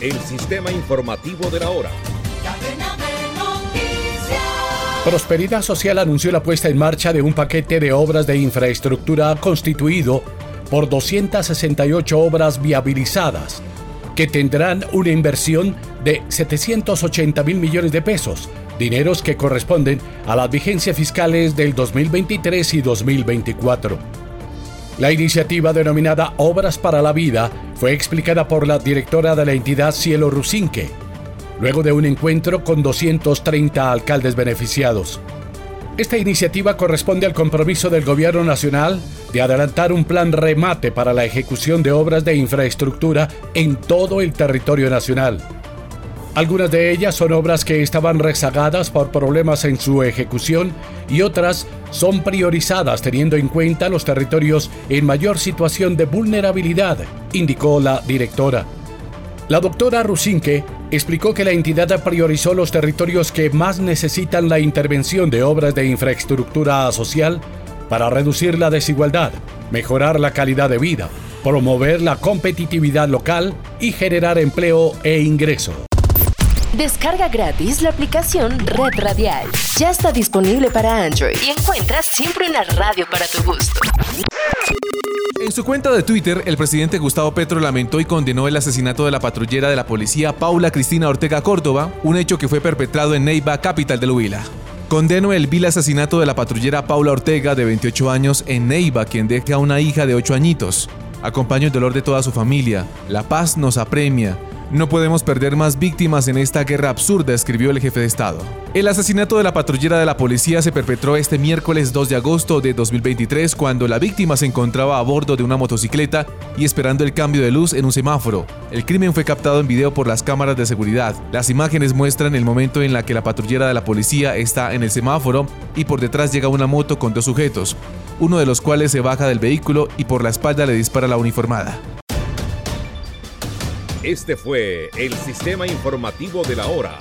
el sistema informativo de la hora. Prosperidad Social anunció la puesta en marcha de un paquete de obras de infraestructura constituido por 268 obras viabilizadas, que tendrán una inversión de 780 mil millones de pesos, dineros que corresponden a las vigencias fiscales del 2023 y 2024. La iniciativa denominada Obras para la Vida fue explicada por la directora de la entidad Cielo Rusinque, luego de un encuentro con 230 alcaldes beneficiados. Esta iniciativa corresponde al compromiso del Gobierno Nacional de adelantar un plan remate para la ejecución de obras de infraestructura en todo el territorio nacional. Algunas de ellas son obras que estaban rezagadas por problemas en su ejecución y otras son priorizadas teniendo en cuenta los territorios en mayor situación de vulnerabilidad, indicó la directora. La doctora Rusinque explicó que la entidad priorizó los territorios que más necesitan la intervención de obras de infraestructura social para reducir la desigualdad, mejorar la calidad de vida, promover la competitividad local y generar empleo e ingreso. Descarga gratis la aplicación Red Radial. Ya está disponible para Android y encuentras siempre una radio para tu gusto. En su cuenta de Twitter, el presidente Gustavo Petro lamentó y condenó el asesinato de la patrullera de la policía Paula Cristina Ortega Córdoba, un hecho que fue perpetrado en Neiva, capital del Huila. Condeno el vil asesinato de la patrullera Paula Ortega, de 28 años, en Neiva, quien deja a una hija de 8 añitos. Acompaño el dolor de toda su familia. La paz nos apremia. No podemos perder más víctimas en esta guerra absurda, escribió el jefe de Estado. El asesinato de la patrullera de la policía se perpetró este miércoles 2 de agosto de 2023 cuando la víctima se encontraba a bordo de una motocicleta y esperando el cambio de luz en un semáforo. El crimen fue captado en video por las cámaras de seguridad. Las imágenes muestran el momento en la que la patrullera de la policía está en el semáforo y por detrás llega una moto con dos sujetos, uno de los cuales se baja del vehículo y por la espalda le dispara la uniformada. Este fue el sistema informativo de la hora